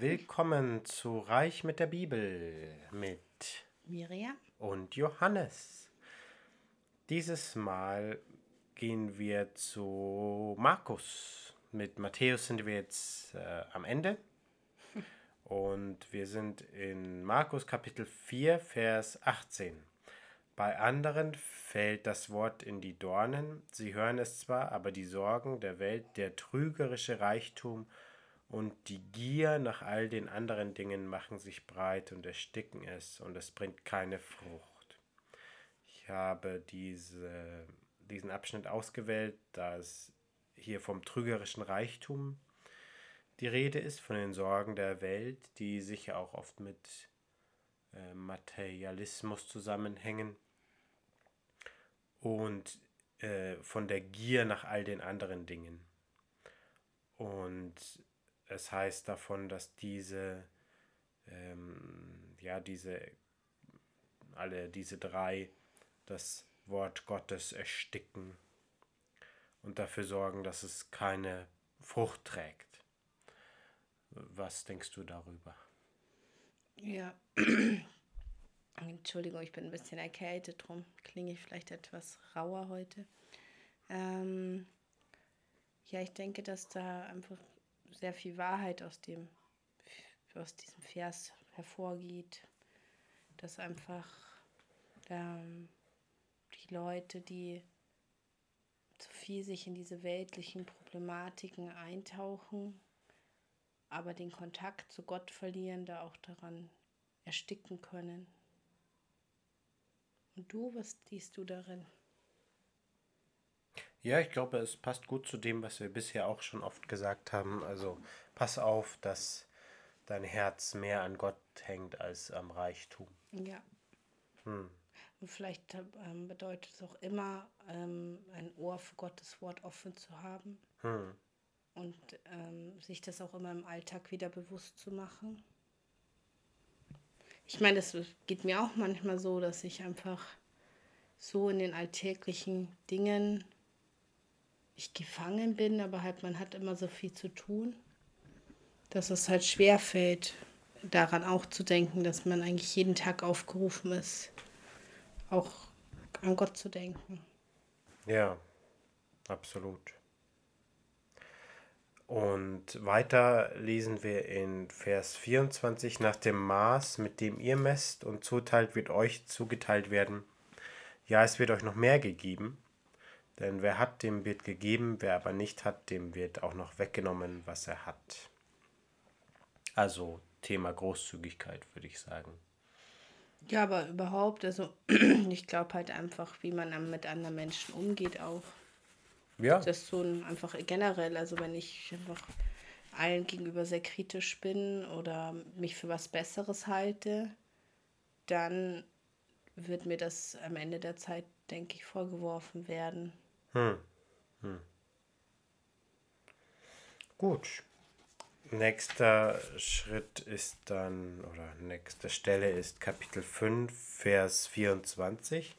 Willkommen zu Reich mit der Bibel mit Miriam und Johannes. Dieses Mal gehen wir zu Markus. Mit Matthäus sind wir jetzt äh, am Ende. Und wir sind in Markus Kapitel 4, Vers 18. Bei anderen fällt das Wort in die Dornen. Sie hören es zwar, aber die Sorgen der Welt, der trügerische Reichtum und die Gier nach all den anderen Dingen machen sich breit und ersticken es und es bringt keine Frucht. Ich habe diese, diesen Abschnitt ausgewählt, da es hier vom trügerischen Reichtum die Rede ist, von den Sorgen der Welt, die sicher auch oft mit äh, Materialismus zusammenhängen und äh, von der Gier nach all den anderen Dingen. Und es heißt davon, dass diese, ähm, ja, diese, alle diese drei das Wort Gottes ersticken und dafür sorgen, dass es keine Frucht trägt. Was denkst du darüber? Ja, Entschuldigung, ich bin ein bisschen erkältet, drum klinge ich vielleicht etwas rauer heute. Ähm, ja, ich denke, dass da einfach sehr viel Wahrheit aus dem aus diesem Vers hervorgeht, dass einfach ähm, die Leute, die zu viel sich in diese weltlichen Problematiken eintauchen, aber den Kontakt zu Gott verlieren, da auch daran ersticken können. Und du, was siehst du darin? Ja, ich glaube, es passt gut zu dem, was wir bisher auch schon oft gesagt haben. Also pass auf, dass dein Herz mehr an Gott hängt als am Reichtum. Ja. Hm. Und vielleicht ähm, bedeutet es auch immer, ähm, ein Ohr für Gottes Wort offen zu haben. Hm. Und ähm, sich das auch immer im Alltag wieder bewusst zu machen. Ich meine, es geht mir auch manchmal so, dass ich einfach so in den alltäglichen Dingen ich gefangen bin, aber halt man hat immer so viel zu tun, dass es halt schwer fällt, daran auch zu denken, dass man eigentlich jeden Tag aufgerufen ist, auch an Gott zu denken. Ja, absolut. Und weiter lesen wir in Vers 24, nach dem Maß, mit dem ihr messt und zuteilt, wird euch zugeteilt werden. Ja, es wird euch noch mehr gegeben. Denn wer hat, dem wird gegeben, wer aber nicht hat, dem wird auch noch weggenommen, was er hat. Also Thema Großzügigkeit, würde ich sagen. Ja, aber überhaupt, also ich glaube halt einfach, wie man mit anderen Menschen umgeht auch. Ja. Das ist so ein, einfach generell, also wenn ich einfach allen gegenüber sehr kritisch bin oder mich für was Besseres halte, dann wird mir das am Ende der Zeit, denke ich, vorgeworfen werden. Hm. Hm. Gut. Nächster Schritt ist dann, oder nächste Stelle ist Kapitel 5, Vers 24.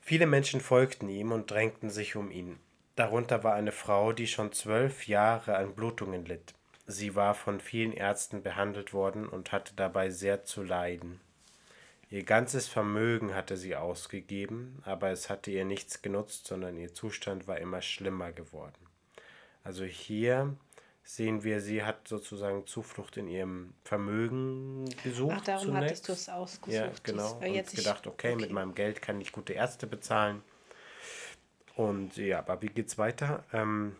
Viele Menschen folgten ihm und drängten sich um ihn. Darunter war eine Frau, die schon zwölf Jahre an Blutungen litt. Sie war von vielen Ärzten behandelt worden und hatte dabei sehr zu leiden. Ihr ganzes Vermögen hatte sie ausgegeben, aber es hatte ihr nichts genutzt, sondern ihr Zustand war immer schlimmer geworden. Also hier sehen wir, sie hat sozusagen Zuflucht in ihrem Vermögen gesucht. Ach, darum zunächst. hattest du es ausgesucht. Ja, genau. Und jetzt gedacht, okay, okay, mit meinem Geld kann ich gute Ärzte bezahlen. Und ja, aber wie geht's weiter? Ähm,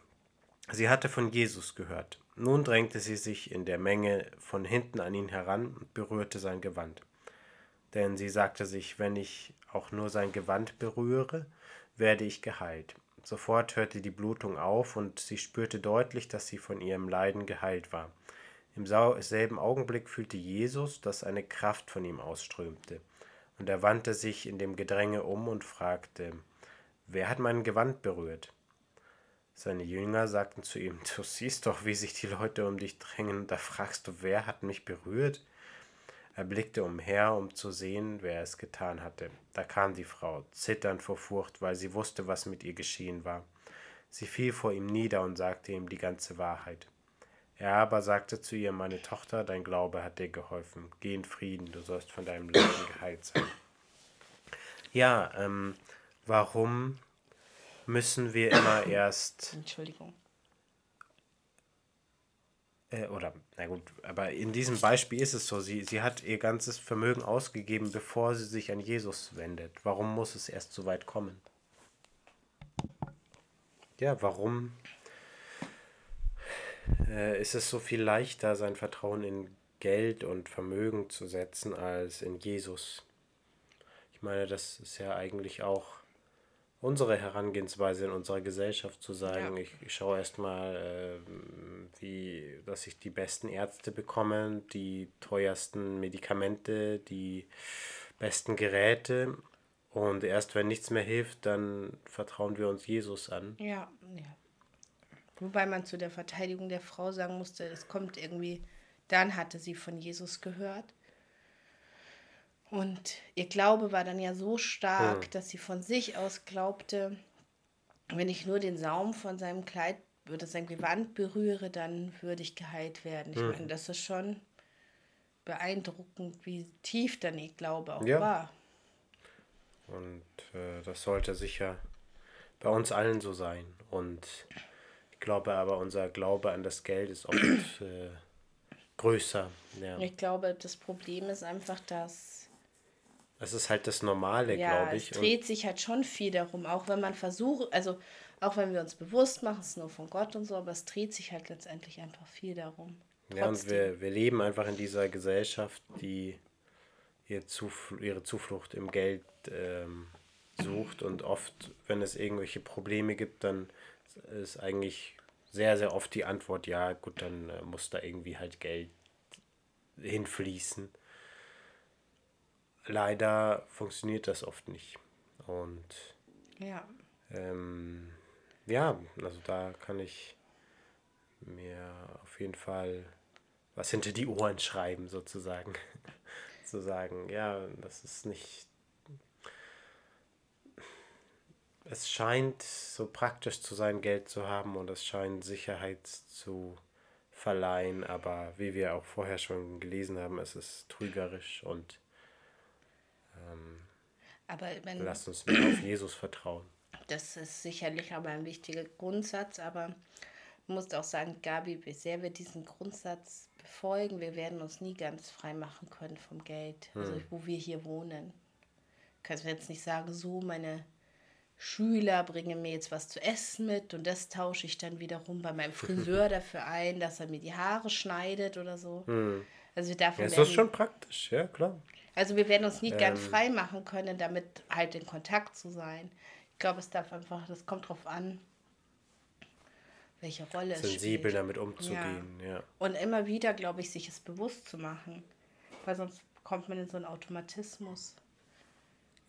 sie hatte von Jesus gehört. Nun drängte sie sich in der Menge von hinten an ihn heran und berührte sein Gewand denn sie sagte sich, wenn ich auch nur sein Gewand berühre, werde ich geheilt. Sofort hörte die Blutung auf und sie spürte deutlich, dass sie von ihrem Leiden geheilt war. Im selben Augenblick fühlte Jesus, dass eine Kraft von ihm ausströmte. Und er wandte sich in dem Gedränge um und fragte, Wer hat mein Gewand berührt? Seine Jünger sagten zu ihm, Du siehst doch, wie sich die Leute um dich drängen, da fragst du, wer hat mich berührt? Er blickte umher, um zu sehen, wer es getan hatte. Da kam die Frau, zitternd vor Furcht, weil sie wusste, was mit ihr geschehen war. Sie fiel vor ihm nieder und sagte ihm die ganze Wahrheit. Er aber sagte zu ihr, meine Tochter, dein Glaube hat dir geholfen. Geh in Frieden, du sollst von deinem Leben geheilt sein. Ja, ähm, warum müssen wir immer erst. Entschuldigung. Äh, oder, na gut, aber in diesem Beispiel ist es so, sie, sie hat ihr ganzes Vermögen ausgegeben, bevor sie sich an Jesus wendet. Warum muss es erst so weit kommen? Ja, warum äh, ist es so viel leichter, sein Vertrauen in Geld und Vermögen zu setzen, als in Jesus? Ich meine, das ist ja eigentlich auch unsere Herangehensweise in unserer Gesellschaft zu sagen, ja. ich, ich schaue erstmal, äh, wie, dass ich die besten Ärzte bekomme, die teuersten Medikamente, die besten Geräte. Und erst wenn nichts mehr hilft, dann vertrauen wir uns Jesus an. Ja, ja. Wobei man zu der Verteidigung der Frau sagen musste, es kommt irgendwie, dann hatte sie von Jesus gehört. Und ihr Glaube war dann ja so stark, hm. dass sie von sich aus glaubte, wenn ich nur den Saum von seinem Kleid oder sein Gewand berühre, dann würde ich geheilt werden. Ich hm. meine, das ist schon beeindruckend, wie tief dann ihr Glaube auch ja. war. Und äh, das sollte sicher bei uns allen so sein. Und ich glaube aber, unser Glaube an das Geld ist oft äh, größer. Ja. Ich glaube, das Problem ist einfach, dass das ist halt das Normale, ja, glaube ich. Es dreht und sich halt schon viel darum, auch wenn man versucht, also auch wenn wir uns bewusst machen, es ist nur von Gott und so, aber es dreht sich halt letztendlich einfach viel darum. Trotzdem. Ja, und wir, wir leben einfach in dieser Gesellschaft, die ihr Zufl ihre Zuflucht im Geld ähm, sucht und oft, wenn es irgendwelche Probleme gibt, dann ist eigentlich sehr, sehr oft die Antwort, ja, gut, dann äh, muss da irgendwie halt Geld hinfließen leider funktioniert das oft nicht. Und ja. Ähm, ja, also da kann ich mir auf jeden Fall was hinter die Ohren schreiben, sozusagen. Zu sagen, ja, das ist nicht. Es scheint so praktisch zu sein, Geld zu haben und es scheint Sicherheit zu verleihen, aber wie wir auch vorher schon gelesen haben, es ist trügerisch und ähm, aber wenn, lasst uns mehr auf Jesus vertrauen. Das ist sicherlich aber ein wichtiger Grundsatz, aber ich muss auch sagen, Gabi, wie sehr wir diesen Grundsatz befolgen, wir werden uns nie ganz frei machen können vom Geld, also hm. also wo wir hier wohnen. Kannst du jetzt nicht sagen, so meine Schüler bringen mir jetzt was zu essen mit und das tausche ich dann wiederum bei meinem Friseur dafür ein, dass er mir die Haare schneidet oder so. Hm. Also davon ja, ist das schon praktisch, ja klar. Also wir werden uns nie ähm, ganz frei machen können, damit halt in Kontakt zu sein. Ich glaube, es darf einfach, das kommt drauf an, welche Rolle es spielt. Sensibel damit umzugehen, ja. ja. Und immer wieder, glaube ich, sich es bewusst zu machen. Weil sonst kommt man in so einen Automatismus.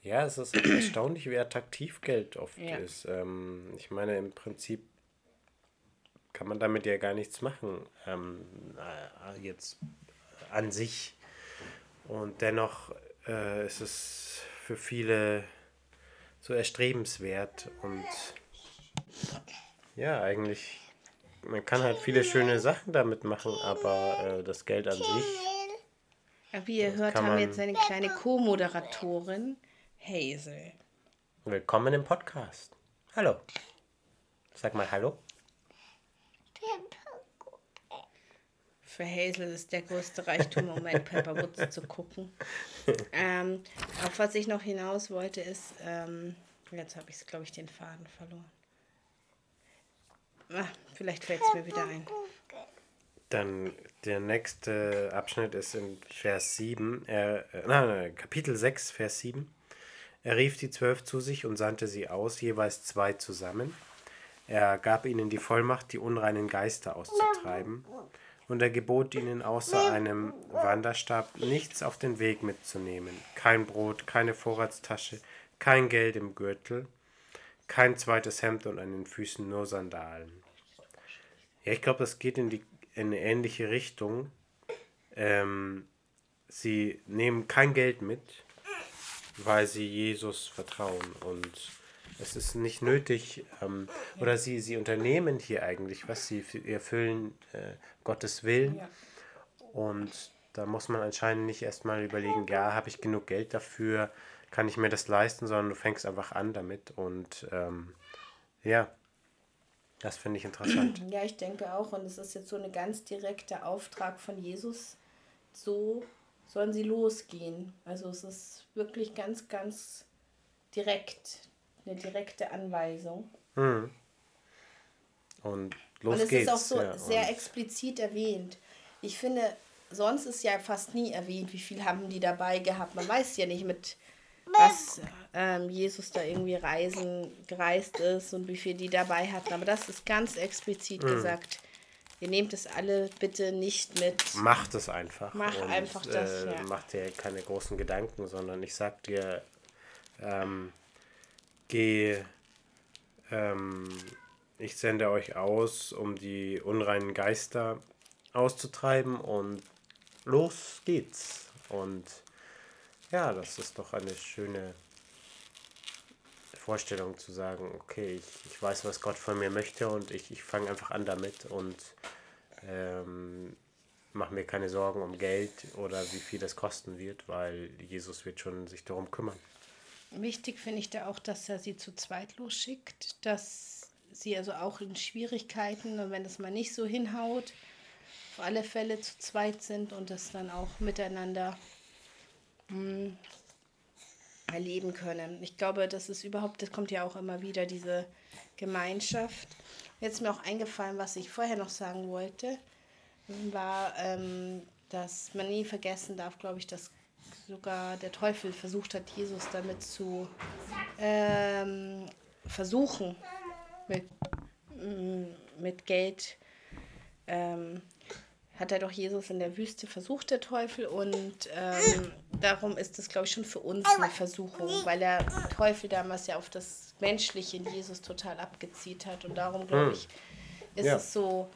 Ja, es ist erstaunlich, wie attraktiv Geld oft ja. ist. Ähm, ich meine, im Prinzip kann man damit ja gar nichts machen. Ähm, äh, jetzt an sich. Und dennoch äh, ist es für viele so erstrebenswert und ja, eigentlich, man kann halt viele schöne Sachen damit machen, aber äh, das Geld an sich. Wie ihr hört, haben wir jetzt eine kleine Co-Moderatorin, Hazel. Willkommen im Podcast. Hallo. Sag mal Hallo. Für Hazel ist der größte Reichtum im Moment, Pepperwoods zu gucken. Ähm, auf was ich noch hinaus wollte, ist, ähm, jetzt habe ich, glaube ich, den Faden verloren. Ah, vielleicht fällt es mir wieder ein. Dann der nächste Abschnitt ist in Vers 7, äh, nein, Kapitel 6, Vers 7. Er rief die zwölf zu sich und sandte sie aus, jeweils zwei zusammen. Er gab ihnen die Vollmacht, die unreinen Geister auszutreiben und er gebot ihnen außer einem Wanderstab nichts auf den Weg mitzunehmen. Kein Brot, keine Vorratstasche, kein Geld im Gürtel, kein zweites Hemd und an den Füßen nur Sandalen. Ja, ich glaube, das geht in, die, in eine ähnliche Richtung. Ähm, sie nehmen kein Geld mit, weil sie Jesus vertrauen und Es ist nicht nötig, ähm, oder sie, sie unternehmen hier eigentlich was, sie erfüllen äh, Gottes Willen. Und da muss man anscheinend nicht erstmal überlegen, ja, habe ich genug Geld dafür, kann ich mir das leisten, sondern du fängst einfach an damit. Und ähm, ja, das finde ich interessant. Ja, ich denke auch. Und es ist jetzt so ein ganz direkter Auftrag von Jesus. So sollen sie losgehen. Also es ist wirklich ganz, ganz direkt. Eine direkte Anweisung. Hm. Und los und es geht's. ist auch so ja, sehr explizit erwähnt. Ich finde, sonst ist ja fast nie erwähnt, wie viel haben die dabei gehabt. Man weiß ja nicht, mit was ähm, Jesus da irgendwie reisen, gereist ist und wie viel die dabei hatten. Aber das ist ganz explizit Mhm. gesagt. Ihr nehmt es alle bitte nicht mit. Macht es einfach. Mach einfach das, äh, ja. Mach dir keine großen Gedanken, sondern ich sag dir, ähm, geh, ähm, ich sende euch aus, um die unreinen Geister auszutreiben und los geht's. Und ja, das ist doch eine schöne Vorstellung zu sagen, okay, ich, ich weiß, was Gott von mir möchte und ich, ich fange einfach an damit und ähm, mache mir keine Sorgen um Geld oder wie viel das kosten wird, weil Jesus wird schon sich darum kümmern. Wichtig finde ich da auch, dass er sie zu zweit losschickt, dass sie also auch in Schwierigkeiten und wenn das mal nicht so hinhaut, auf alle Fälle zu zweit sind und das dann auch miteinander mm, erleben können. Ich glaube, das ist überhaupt, das kommt ja auch immer wieder, diese Gemeinschaft. Jetzt ist mir auch eingefallen, was ich vorher noch sagen wollte, war, ähm, dass man nie vergessen darf, glaube ich, dass sogar der Teufel versucht hat, Jesus damit zu ähm, versuchen, mit, mm, mit Geld. Ähm, hat er doch Jesus in der Wüste versucht, der Teufel. Und ähm, darum ist es, glaube ich, schon für uns eine Versuchung, weil der Teufel damals ja auf das Menschliche in Jesus total abgezielt hat. Und darum, glaube ich, ist Ja. es so,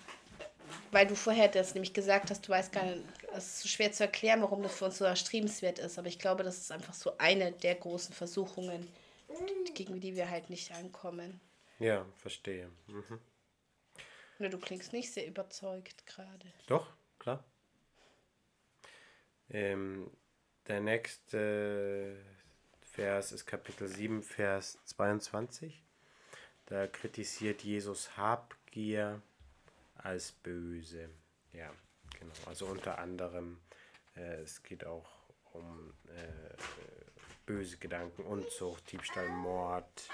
weil du vorher das nämlich gesagt hast, du weißt gar nicht, es ist so schwer zu erklären, warum das für uns so erstrebenswert ist. Aber ich glaube, das ist einfach so eine der großen Versuchungen, gegen die wir halt nicht ankommen. Ja, verstehe. Mhm. Nur du klingst nicht sehr überzeugt gerade. Doch, klar. Ähm, der nächste Vers ist Kapitel 7, Vers 22. Da kritisiert Jesus Habgier als böse. Ja, genau. Also unter anderem, äh, es geht auch um äh, böse Gedanken, Unzucht, Diebstahl, Mord,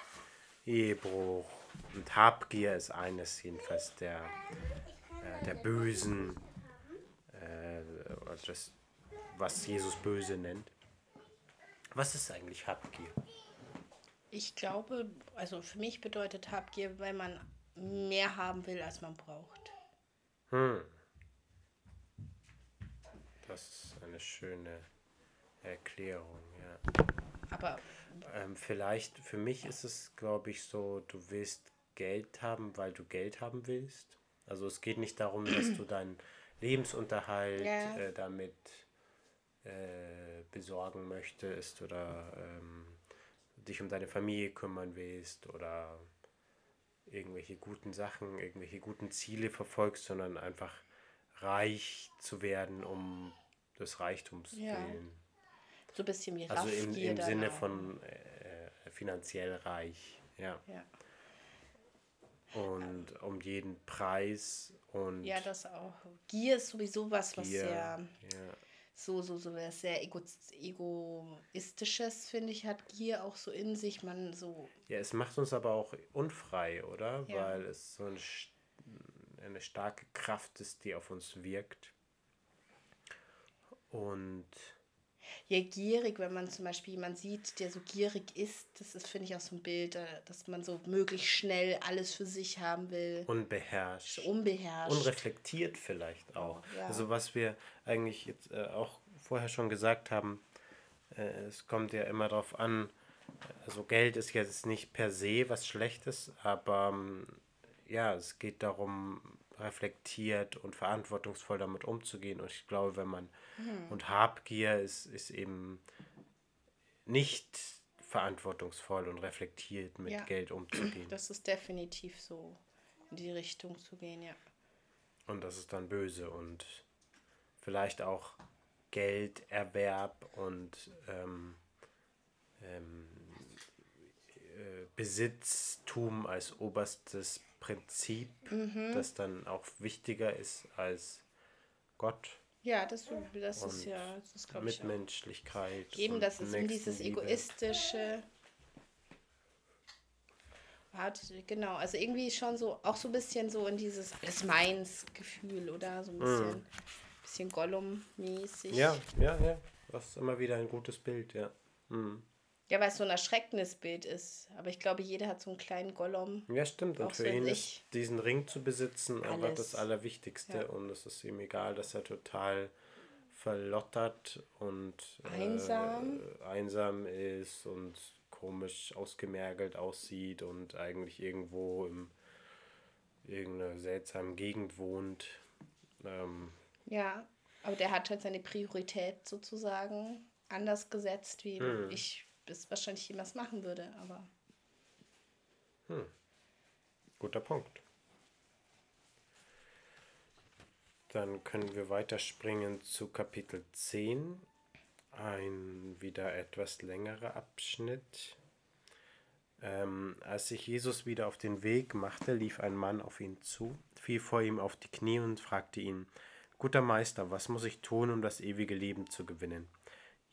Ehebruch. Und Habgier ist eines jedenfalls der, äh, der bösen, äh, oder das, was Jesus böse nennt. Was ist eigentlich Habgier? Ich glaube, also für mich bedeutet Habgier, weil man mehr haben will, als man braucht. Hm. Das ist eine schöne Erklärung, ja. Aber Ähm, vielleicht, für mich ist es, glaube ich, so, du willst Geld haben, weil du Geld haben willst. Also es geht nicht darum, dass du deinen Lebensunterhalt Ja. äh, damit äh, besorgen möchtest oder ähm, dich um deine Familie kümmern willst oder irgendwelche guten Sachen, irgendwelche guten Ziele verfolgst, sondern einfach reich zu werden um des Reichtums Ja. willen. so ein bisschen wie Also im, im Sinne von äh, finanziell reich, ja. Ja. Und um jeden Preis und ja, das auch. Gier ist sowieso was, was Gier, sehr ja. so, so, so was sehr ego egoistisches, finde ich, hat Gier auch so in sich. Man so, ja, es macht uns aber auch unfrei, oder? Ja. Weil es so eine, st- eine starke Kraft ist, die auf uns wirkt. Und ja, gierig, wenn man zum Beispiel jemanden sieht, der so gierig ist, das ist, finde ich, auch so ein Bild, äh, dass man so möglichst schnell alles für sich haben will. unbeherrscht. Unbeherrscht. unreflektiert vielleicht auch. ja. Also was wir eigentlich jetzt äh, auch vorher schon gesagt haben, äh, es kommt ja immer darauf an, also Geld ist jetzt nicht per se was Schlechtes, aber ähm, ja, es geht darum, reflektiert und verantwortungsvoll damit umzugehen. Und ich glaube, wenn man und Habgier ist, ist eben nicht verantwortungsvoll und reflektiert mit Ja. Geld umzugehen. Das ist definitiv so, in die Richtung zu gehen, ja. Und das ist dann böse und vielleicht auch Gelderwerb und ähm, ähm, äh, Besitztum als oberstes Prinzip, Mhm. das dann auch wichtiger ist als Gott Ja, das, das ist ja, das ist glaube ich. Mitmenschlichkeit. Eben, das ist eben dieses egoistische. Hat, genau, also irgendwie schon so, auch so ein bisschen so in dieses alles meins Gefühl, oder? So ein bisschen, bisschen Gollum-mäßig. Mhm. Ja, ja, ja. Das ist immer wieder ein gutes Bild, ja. Mhm. Ja, weil es so ein erschreckendes Bild ist. Aber ich glaube, jeder hat so einen kleinen Gollum. Ja, stimmt. Und für ihn ist diesen Ring zu besitzen Alles. das Allerwichtigste. Ja. Und es ist ihm egal, dass er total verlottert und Einsam. Äh, einsam ist und komisch ausgemergelt aussieht und eigentlich irgendwo in irgendeiner seltsamen Gegend wohnt. Ähm, Ja, aber der hat halt seine Priorität sozusagen anders gesetzt, wie Hm. ich es wahrscheinlich jemals machen würde. Aber Guter Punkt. Dann können wir weiterspringen zu Kapitel 10. Ein wieder etwas längerer Abschnitt. Ähm, als sich Jesus wieder auf den Weg machte, lief ein Mann auf ihn zu, fiel vor ihm auf die Knie und fragte ihn, Guter Meister, was muss ich tun, um das ewige Leben zu gewinnen?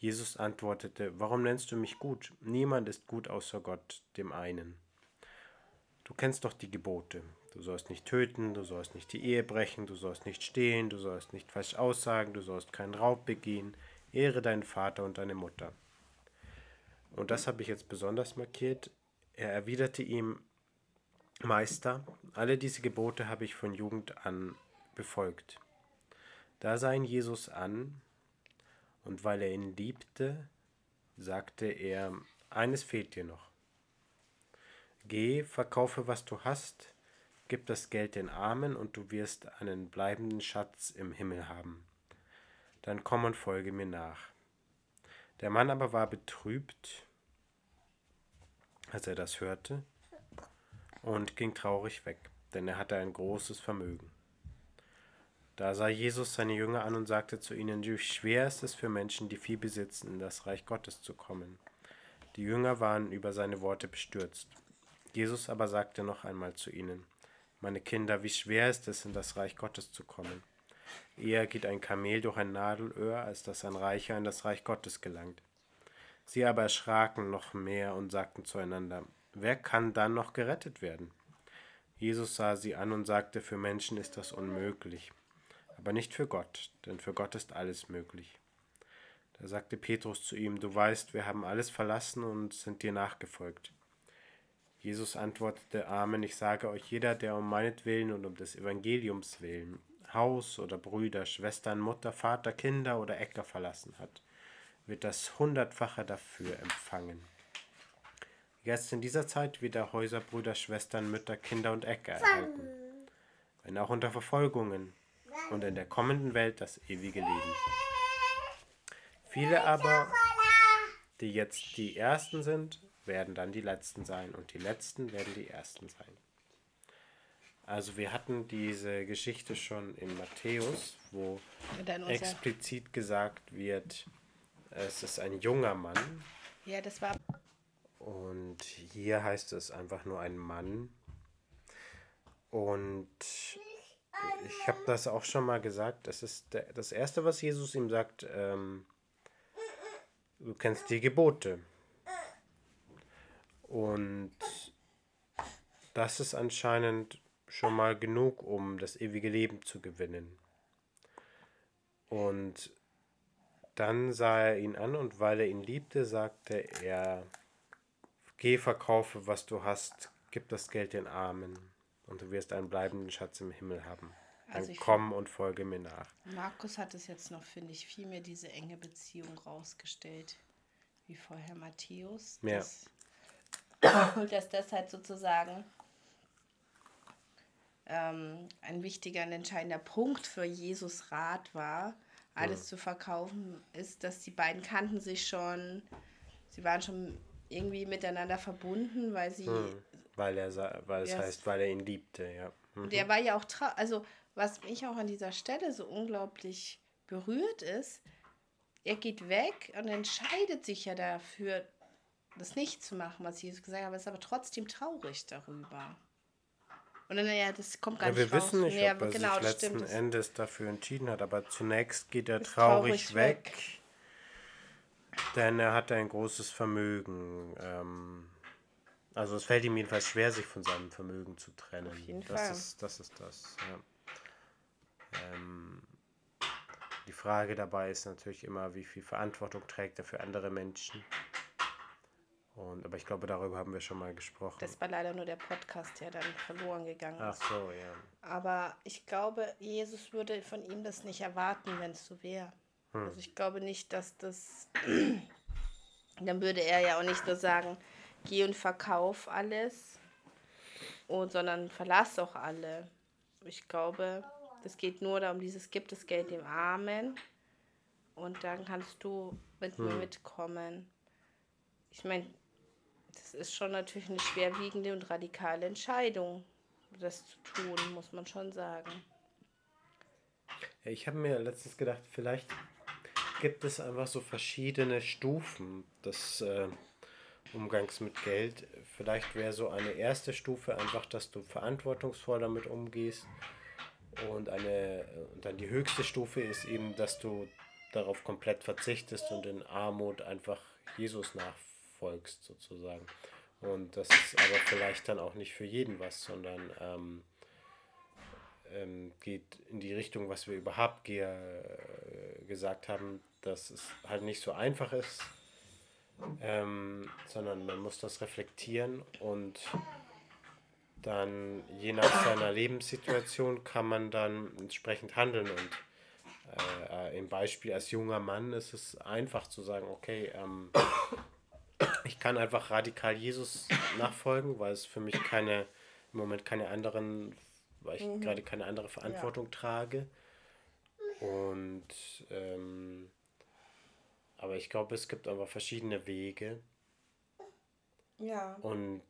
Jesus antwortete, Warum nennst du mich gut? Niemand ist gut außer Gott, dem einen. Du kennst doch die Gebote. Du sollst nicht töten, du sollst nicht die Ehe brechen, du sollst nicht stehlen, du sollst nicht falsch aussagen, du sollst keinen Raub begehen, ehre deinen Vater und deine Mutter. Und das habe ich jetzt besonders markiert. Er erwiderte ihm, Meister, alle diese Gebote habe ich von Jugend an befolgt. Da sah ihn Jesus an, und weil er ihn liebte, sagte er, eines fehlt dir noch. Geh, verkaufe, was du hast, gib das Geld den Armen, und du wirst einen bleibenden Schatz im Himmel haben. Dann komm und folge mir nach. Der Mann aber war betrübt, als er das hörte, und ging traurig weg, denn er hatte ein großes Vermögen. Da sah Jesus seine Jünger an und sagte zu ihnen, wie schwer ist es für Menschen, die viel besitzen, in das Reich Gottes zu kommen. Die Jünger waren über seine Worte bestürzt. Jesus aber sagte noch einmal zu ihnen, meine Kinder, wie schwer ist es, in das Reich Gottes zu kommen. Eher geht ein Kamel durch ein Nadelöhr, als dass ein Reicher in das Reich Gottes gelangt. Sie aber erschraken noch mehr und sagten zueinander, wer kann dann noch gerettet werden? Jesus sah sie an und sagte, für Menschen ist das unmöglich, aber nicht für Gott, denn für Gott ist alles möglich. Da sagte Petrus zu ihm, du weißt, wir haben alles verlassen und sind dir nachgefolgt. Jesus antwortete, Amen, ich sage euch, jeder, der um meinetwillen und um des Evangeliums willen Haus oder Brüder, Schwestern, Mutter, Vater, Kinder oder Äcker verlassen hat, wird das hundertfache dafür empfangen. Jetzt in dieser Zeit wird er Häuser, Brüder, Schwestern, Mütter, Kinder und Äcker erhalten, wenn auch unter Verfolgungen und in der kommenden Welt das ewige Leben. Viele aber, die jetzt die Ersten sind, werden dann die Letzten sein und die Letzten werden die Ersten sein. Also wir hatten diese Geschichte schon in Matthäus, wo explizit gesagt wird, es ist ein junger Mann ja, das war und hier heißt es einfach nur ein Mann. Und ich habe das auch schon mal gesagt, das ist der, das Erste, was Jesus ihm sagt, ähm, du kennst die Gebote. Und das ist anscheinend schon mal genug, um das ewige Leben zu gewinnen. Und dann sah er ihn an und weil er ihn liebte, sagte er, geh, verkaufe, was du hast, gib das Geld den Armen und du wirst einen bleibenden Schatz im Himmel haben. Dann Also komm und folge mir nach. Markus hat es jetzt noch, finde ich, viel mehr diese enge Beziehung rausgestellt, wie vorher Matthäus. Ja. Dass, und dass das halt sozusagen ähm, ein wichtiger und entscheidender Punkt für Jesus Rat war, alles zu verkaufen, ist, dass die beiden kannten sich schon, sie waren schon irgendwie miteinander verbunden, weil sie. Hm. Weil er weil es heißt, weil er ihn liebte, ja. Mhm. Und er war ja auch traurig. Also, was mich auch an dieser Stelle so unglaublich berührt ist, er geht weg und entscheidet sich ja dafür, das nicht zu machen, was Jesus gesagt hat, aber ist aber trotzdem traurig darüber. Und dann, ja, das kommt gar ja, nicht Wir raus. wissen nicht, nee, ob er genau, sich letzten stimmt. Endes dafür entschieden hat, aber zunächst geht er traurig, traurig weg, weg, denn er hat ein großes Vermögen. Ähm, also es fällt ihm jedenfalls schwer, sich von seinem Vermögen zu trennen. Auf jeden das Fall. Ist, das ist das. Ja. Ähm, die Frage dabei ist natürlich immer, wie viel Verantwortung trägt er für andere Menschen. Und, aber ich glaube, darüber haben wir schon mal gesprochen. Das war leider nur der Podcast, der dann verloren gegangen ist. Ach so, ja. Aber ich glaube, Jesus würde von ihm das nicht erwarten, wenn es so wäre. Hm. Also ich glaube nicht, dass das. dann würde er ja auch nicht nur sagen, geh und verkauf alles, und, sondern verlass auch alle. Ich glaube, es geht nur darum, dieses gibt das Geld dem Armen und dann kannst du mit hm. mir mitkommen. Ich meine, das ist schon natürlich eine schwerwiegende und radikale Entscheidung, das zu tun, muss man schon sagen. Ich habe mir letztens gedacht, vielleicht gibt es einfach so verschiedene Stufen des äh, Umgangs mit Geld. Vielleicht wäre so eine erste Stufe einfach, dass du verantwortungsvoll damit umgehst. Und, eine, und dann die höchste Stufe ist eben, dass du darauf komplett verzichtest und in Armut einfach Jesus nachfolgst folgst sozusagen. Und das ist aber vielleicht dann auch nicht für jeden was, sondern ähm, ähm, geht in die Richtung, was wir überhaupt äh, gesagt haben, dass es halt nicht so einfach ist, ähm, sondern man muss das reflektieren und dann je nach seiner Lebenssituation kann man dann entsprechend handeln und äh, im Beispiel als junger Mann ist es einfach zu sagen, okay, ähm, ich kann einfach radikal Jesus nachfolgen, weil es für mich keine, im Moment keine anderen, weil ich mhm. gerade keine andere Verantwortung ja. trage. Und ähm, aber ich glaube, es gibt einfach verschiedene Wege. Ja. Und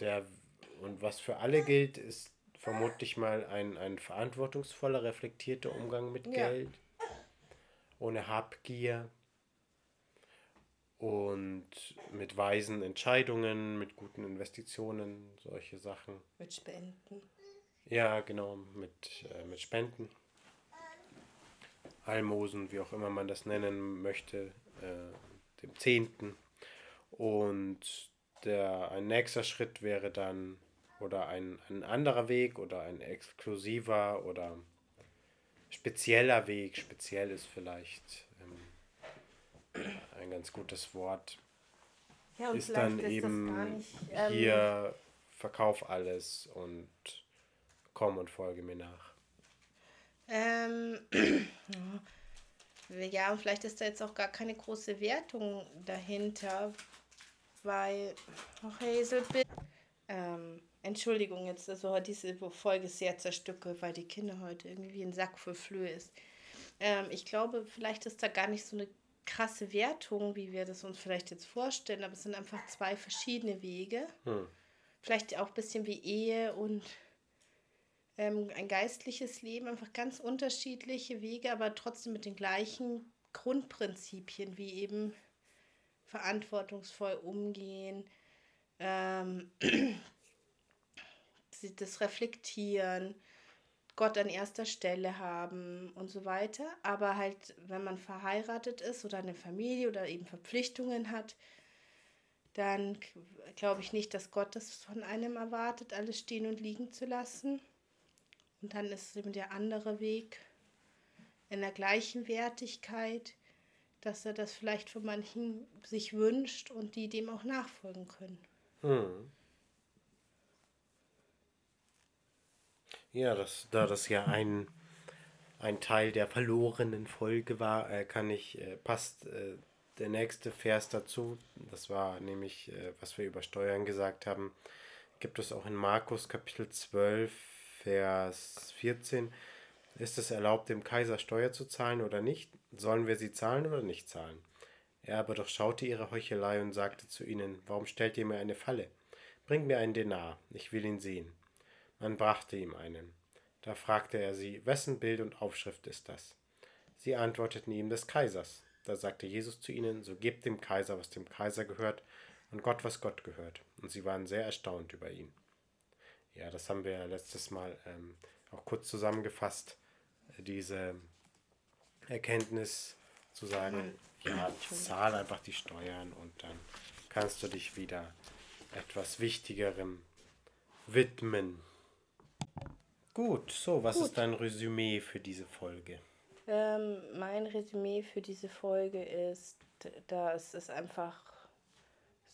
der und was für alle gilt, ist vermutlich mal ein, ein verantwortungsvoller, reflektierter Umgang mit ja. Geld. Ohne Habgier und mit weisen Entscheidungen, mit guten Investitionen, solche Sachen. Mit Spenden. Ja, genau, mit, äh, mit Spenden. Almosen, wie auch immer man das nennen möchte, äh, dem Zehnten. Und der, ein nächster Schritt wäre dann, oder ein, ein anderer Weg oder ein exklusiver oder spezieller Weg, speziell ist vielleicht ein ganz gutes Wort. Ja, ist dann ist eben nicht, ähm, hier verkauf alles und komm und folge mir nach. Ähm, ja, und vielleicht ist da jetzt auch gar keine große Wertung dahinter, weil, ach Hazel, bitte. Ähm, Entschuldigung, jetzt, also diese Folge ist sehr zerstückelt, weil die Kinder heute irgendwie ein Sack voll Flöhe ist. Ähm, ich glaube, vielleicht ist da gar nicht so eine krasse Wertung, wie wir das uns vielleicht jetzt vorstellen, aber es sind einfach zwei verschiedene Wege. Hm. Vielleicht auch ein bisschen wie Ehe und ähm, ein geistliches Leben, einfach ganz unterschiedliche Wege, aber trotzdem mit den gleichen Grundprinzipien, wie eben verantwortungsvoll umgehen, ähm, das Reflektieren, Gott an erster Stelle haben und so weiter. Aber halt, wenn man verheiratet ist oder eine Familie oder eben Verpflichtungen hat, dann glaube ich nicht, dass Gott das von einem erwartet, alles stehen und liegen zu lassen. Und dann ist eben der andere Weg in der gleichen Wertigkeit, dass er das vielleicht von manchen sich wünscht und die dem auch nachfolgen können. Hm. Ja, das, da das ja ein, ein Teil der verlorenen Folge war, äh, kann ich, äh, passt äh, der nächste Vers dazu. Das war nämlich, was wir über Steuern gesagt haben, gibt es auch in Markus Kapitel 12, Vers 14. Ist es erlaubt, dem Kaiser Steuer zu zahlen oder nicht? Sollen wir sie zahlen oder nicht zahlen? Er aber durchschaute ihre Heuchelei und sagte zu ihnen, Warum stellt ihr mir eine Falle? Bringt mir einen Denar, ich will ihn sehen. Man brachte ihm einen. Da fragte er sie, wessen Bild und Aufschrift ist das? Sie antworteten ihm des Kaisers. Da sagte Jesus zu ihnen, so gebt dem Kaiser, was dem Kaiser gehört, und Gott, was Gott gehört. Und sie waren sehr erstaunt über ihn. Ja, das haben wir letztes Mal ähm, auch kurz zusammengefasst, diese Erkenntnis zu sagen, ja, zahl einfach die Steuern und dann kannst du dich wieder etwas Wichtigerem widmen. Gut, so, was Gut. ist dein Resümee für diese Folge? Ähm, mein Resümee für diese Folge ist, dass es einfach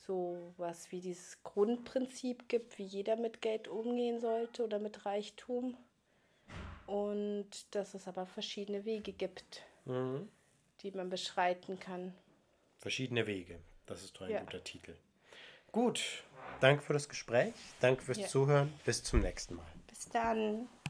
so was wie dieses Grundprinzip gibt, wie jeder mit Geld umgehen sollte oder mit Reichtum. Und dass es aber verschiedene Wege gibt, Mhm. die man beschreiten kann. Verschiedene Wege. Das ist doch ein Ja. guter Titel. Gut, danke für das Gespräch, danke fürs Ja. Zuhören, bis zum nächsten Mal. Bis dann.